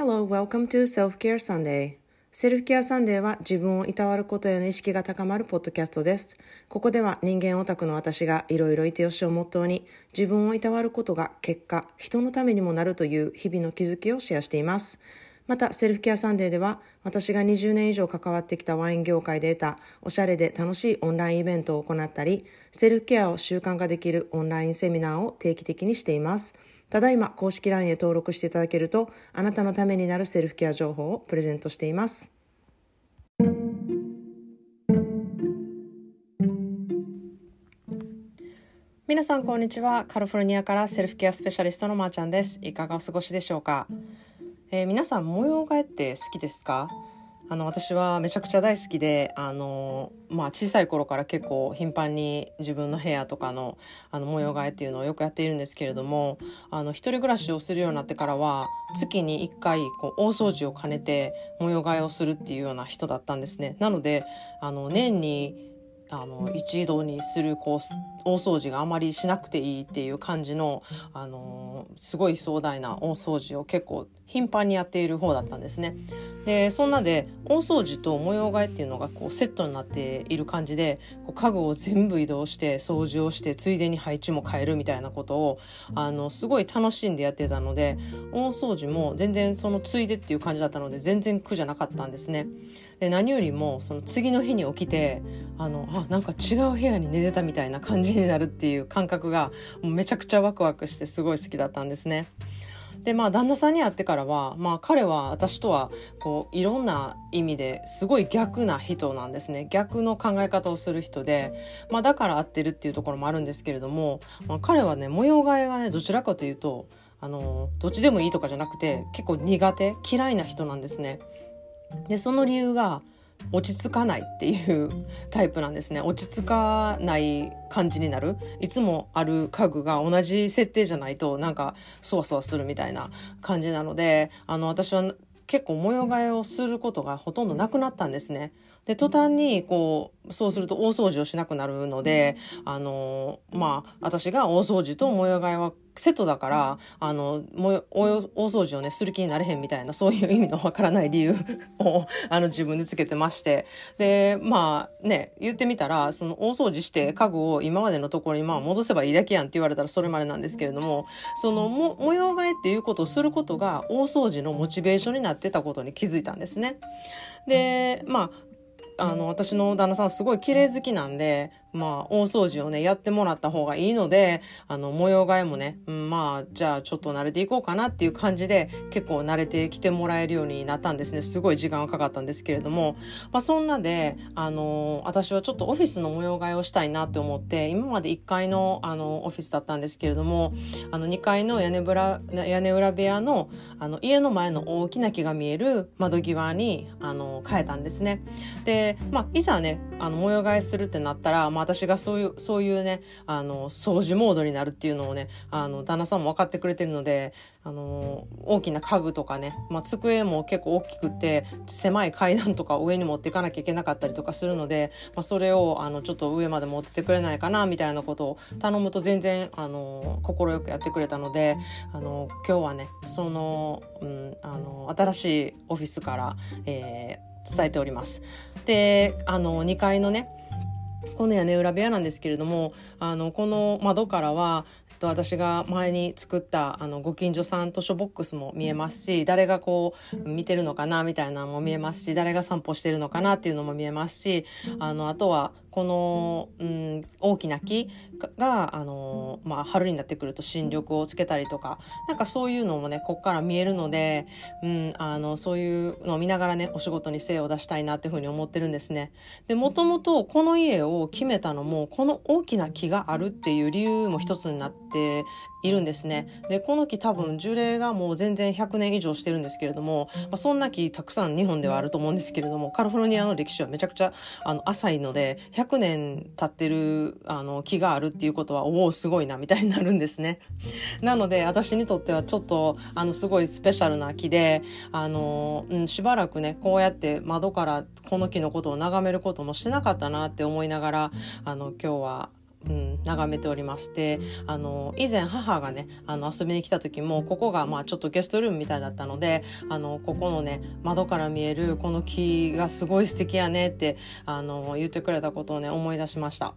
Hello, welcome to Self-Care Sunday. Self-Care Sunday は自分をいたわることへの意識が高まるポッドキャストです。ここでは人間オタクの私がいろいろいてよしをモットーに自分をいたわることが結果、人のためにもなるという日々の気づきをシェアしています。また、 Self-Care Sunday では、私が20年以上関わってきたワイン業界で得たおしゃれで楽しいオンラインイベントを行ったり、セルフケアを習慣化できるオンラインセミナーを定期的にしています。ただいま公式 LINE へ登録していただけると、あなたのためになるセルフケア情報をプレゼントしています。皆さんこんにちは。カリフォルニアからセルフケアスペシャリストのまーちゃんです。いかがお過ごしでしょうか？えー、皆さん模様替えって好きですか？あの私はめちゃくちゃ大好きであの、まあ、小さい頃から結構頻繁に自分の部屋とかのあの模様替えっていうのをよくやっているんですけれどもあの一人暮らしをするようになってからは月に1回こう大掃除を兼ねて模様替えをするっていうような人だったんですね。なのであの年にあの一度にするこう大掃除があまりしなくていいっていう感じの、あのすごい壮大な大掃除を結構頻繁にやっている方だったんですね。でそんなで大掃除と模様替えっていうのがこうセットになっている感じでこう家具を全部移動して掃除をしてついでに配置も変えるみたいなことをあのすごい楽しんでやってたので大掃除も全然そのついでっていう感じだったので全然苦じゃなかったんですね。で何よりもその次の日に起きてあのあなんか違う部屋に寝てたみたいな感じになるっていう感覚がもうめちゃくちゃワクワクしてすごい好きだったんですね。でまあ旦那さんに会ってからは、まあ、彼は私とはこういろんな意味ですごい逆な人なんですね逆の考え方をする人で、まあ、だから合ってるっていうところもあるんですけれども、まあ、彼はね模様替えがねどちらかというとあのどっちでもいいとかじゃなくて結構苦手嫌いな人なんですね。でその理由が落ち着かないっていうタイプなんですね落ち着かない感じになるいつもある家具が同じ設定じゃないとなんかそわそわするみたいな感じなのであの私は結構模様替えをすることがほとんどなくなったんですね。で途端にこうそうすると大掃除をしなくなるのであのまあ私が大掃除と模様替えはセットだからあのも大掃除をねする気になれへんみたいなそういう意味のわからない理由をあの自分でつけてましてでまあね言ってみたらその大掃除して家具を今までのところにまあ戻せばいいだけやんって言われたらそれまでなんですけれどもそのも模様替えっていうことをすることが大掃除のモチベーションになってたことに気づいたんですね。でまああの、私の旦那さんすごい綺麗好きなんで、まあ、大掃除をね、やってもらった方がいいので、あの、模様替えもね、うん、まあ、じゃあちょっと慣れていこうかなっていう感じで、結構慣れてきてもらえるようになったんですね。すごい時間がかかったんですけれども、まあ、そんなで、あの、私はちょっとオフィスの模様替えをしたいなって思って、今まで1階の、あの、オフィスだったんですけれども、あの、2階の屋根裏、屋根裏部屋の、あの、家の前の大きな木が見える窓際に、あの、変えたんですね。で、まあ、いざね、あの、模様替えするってなったら、まあ私がそういう、そういうね、あの、掃除モードになるっていうのをね、あの、旦那さんも分かってくれてるので、あの、大きな家具とかね、まあ、机も結構大きくて、狭い階段とか上に持っていかなきゃいけなかったりとかするので、まあ、それを、あの、ちょっと上まで持ってってくれないかな、みたいなことを頼むと全然、あの、快くやってくれたので、あの、今日はね、その、うん、あの、新しいオフィスから、えー、伝えております。で、あの、2階のね、この屋根裏部屋なんですけれどもあのこの窓からはと私が前に作ったあのご近所さん図書ボックスも見えますし誰がこう見てるのかなみたいなのも見えますし誰が散歩してるのかなっていうのも見えますしあのあとはこの、うん、大きな木が、あのまあ、春になってくると新緑をつけたりとか、なんかそういうのもね、こっから見えるので、うん、あの、そういうのを見ながらね、お仕事に精を出したいなっていうふうに思ってるんですね。で、もともとこの家を決めたのも、この大きな木があるっていう理由も一つになっているんですね。で、この木多分樹齢がもう全然100年以上してるんですけれども、まあ、そんな木たくさん日本ではあると思うんですけれども、カリフォルニアの歴史はめちゃくちゃあの浅いので、100 100年経ってるあの木があるっていうことは、おお、すごいな、みたいになるんですね。なので、私にとってはちょっと、あの、すごいスペシャルな木で、あの、うん、しばらくね、こうやって窓からこの木のことを眺めることもしてなかったなって思いながら、あの、今日は、うん、、眺めておりましてあの以前母がねあの遊びに来た時もここがまあちょっとゲストルームみたいだったのであのここのね窓から見えるこの木がすごい素敵やねってあの言ってくれたことをね思い出しました。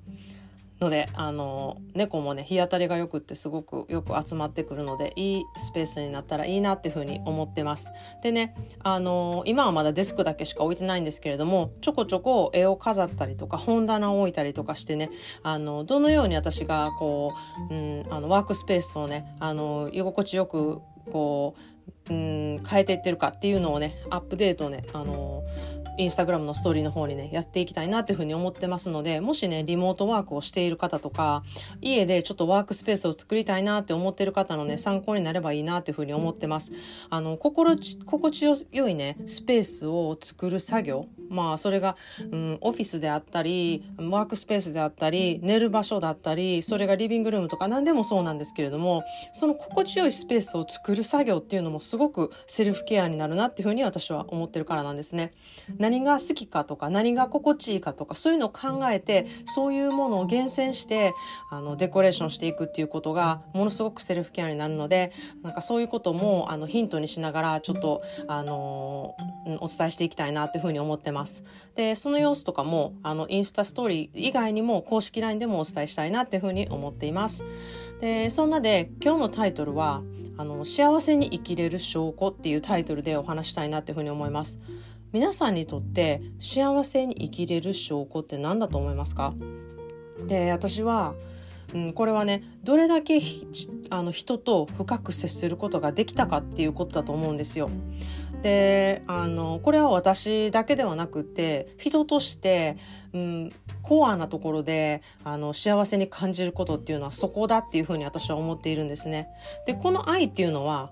のであの猫もね日当たりがよくってすごくよく集まってくるのでいいスペースになったらいいなっていうふうに思ってます。でねあの今はまだデスクだけしか置いてないんですけれどもちょこちょこ絵を飾ったりとか本棚を置いたりとかしてねあのどのように私がこう、うん、あのワークスペースをねあの居心地よくこう、うん、変えていってるかっていうのをねアップデートをねあのインスタグラムのストーリーの方にね、やっていきたいなっていうふうに思ってますので、もしね、リモートワークをしている方とか、家でちょっとワークスペースを作りたいなって思ってる方のね、参考になればいいなっていうふうに思ってます。あの、心地、心地よいね、スペースを作る作業。まあ、それが、うん、オフィスであったり、ワークスペースであったり、寝る場所だったり、それがリビングルームとか何でもそうなんですけれども、その心地よいスペースを作る作業っていうのもすごくセルフケアになるなっていうふうに私は思ってるからなんですね。何が好きかとか何が心地いいかとかそういうのを考えてそういうものを厳選してあのデコレーションしていくっていうことがものすごくセルフケアになるのでなんかそういうこともあのヒントにしながらちょっとあのお伝えしていきたいなっていうふうに思ってます。でその様子とかもあのインスタストーリー以外にも公式 LINE でもお伝えしたいなっていうふうに思っています。でそんなで今日のタイトルはあの幸せに生きれる証拠っていうタイトルでお話したいなっていうふうに思います。皆さんにとって幸せに生きれる証拠って何だと思いますか？で私は、うん、これはねどれだけあの人と深く接することができたかっていうことだと思うんですよ。であのこれは私だけではなくて人として、うん、コアなところであの幸せに感じることっていうのはそこだっていうふうに私は思っているんですね。でこの愛っていうのは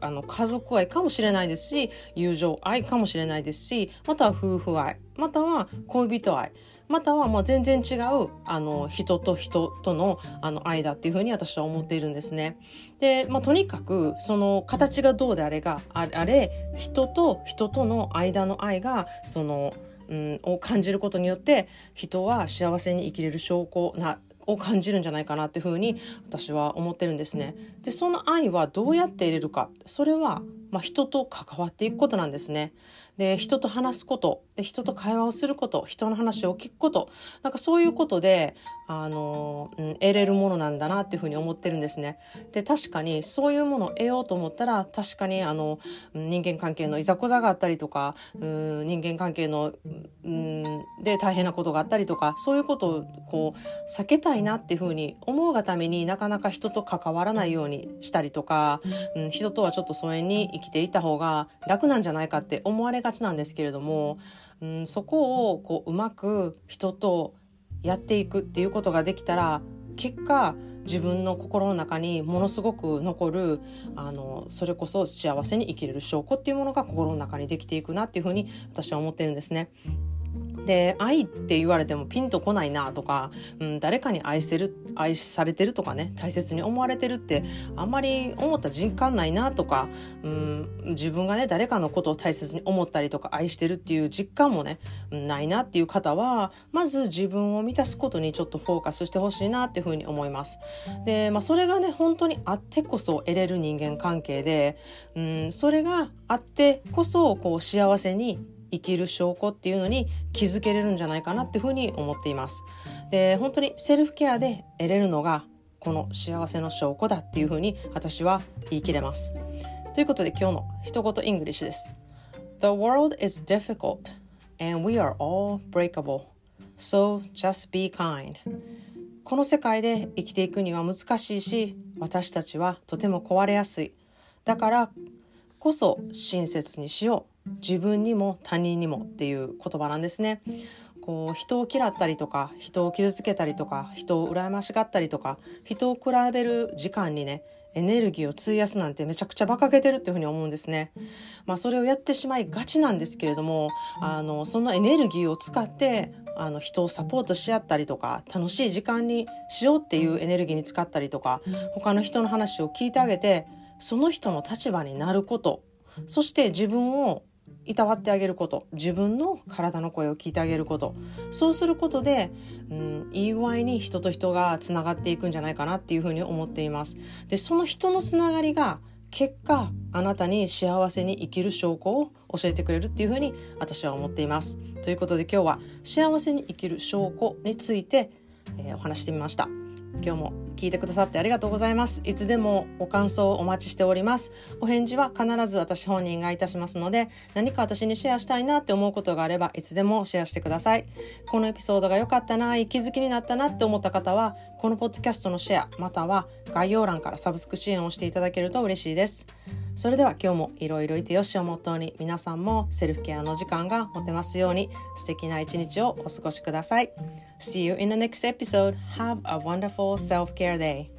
あの家族愛かもしれないですし友情愛かもしれないですしまたは夫婦愛または恋人愛またはもう全然違うあの人と人とのあの愛だっていうふうに私は思っているんですね。で、まあ、とにかくその形がどうであれがあれ人と人との間の愛がその、うん、を感じることによって人は幸せに生きれる証拠なを感じるんじゃないかなっていうふうに私は思ってるんですね。でその愛はどうやって入れるかそれは、まあ、人と関わっていくことなんですね。で人と話すことで人と会話をすること人の話を聞くことなんかそういうことであの、うん、得れるものなんだなっていうふうに思ってるんですね。で確かにそういうものを得ようと思ったら確かにあの人間関係のいざこざがあったりとかうん人間関係のうんで大変なことがあったりとかそういうことをこう避けたいなっていうふうに思うがためになかなか人と関わらないようにしたりとか、うん、人とはちょっと疎遠に生きていた方が楽なんじゃないかって思われがちなんですけれども、うん、そこをこううまく人とやっていくっていうことができたら結果自分の心の中にものすごく残るあのそれこそ幸せに生きれる証拠っていうものが心の中にできていくなっていうふうに私は思ってるんですね。で愛って言われてもピンとこないなとか、うん、誰かに愛せる愛されてるとかね大切に思われてるってあんまり思った実感ないなとか、うん、自分がね誰かのことを大切に思ったりとか愛してるっていう実感もねないなっていう方はまず自分を満たすことにちょっとフォーカスしてほしいなっていうふうに思います。で、まあ、それがね本当にあってこそ得れる人間関係で、うん、それがあってこそこう幸せに生きる証拠っていうのに気づけれるんじゃないかなっていうふうに思っています。で本当にセルフケアで得れるのがこの幸せの証拠だっていうふうに私は言い切れます。ということで今日の一言イングリッシュです。The world is difficult and we are all breakable. So just be kind. この世界で生きていくには難しいし私たちはとても壊れやすい。だからこそ親切にしよう。自分にも他人にもっていう言葉なんですね。こう人を嫌ったりとか人を傷つけたりとか人を羨ましがったりとか人を比べる時間にねエネルギーを費やすなんてめちゃくちゃ馬鹿げてるっていうふうに思うんですね。まあそれをやってしまいがちなんですけれどもあのそのエネルギーを使ってあの人をサポートし合ったりとか楽しい時間にしようっていうエネルギーに使ったりとか他の人の話を聞いてあげてその人の立場になることそして自分をいたわってあげること。自分の体の声を聞いてあげること。そうすることで、うん、いい具合に人と人がつながっていくんじゃないかなっていうふうに思っています。でその人のつながりが結果あなたに幸せに生きる証拠を教えてくれるっていうふうに私は思っています。ということで今日は幸せに生きる証拠について、えー、お話してみました。今日も聞いてくださってありがとうございます。いつでもご感想をお待ちしております。お返事は必ず私本人がいたしますので、何か私にシェアしたいなって思うことがあれば、いつでもシェアしてください。このエピソードが良かったな、気づきになったなって思った方は、このポッドキャストのシェア、または概要欄からサブスク支援をしていただけると嬉しいです。それでは今日もいろいろいてよしをもとに皆さんもセルフケアの時間が持てますように素敵な一日をお過ごしください。See you in the next episode. Have a wonderful self-care day.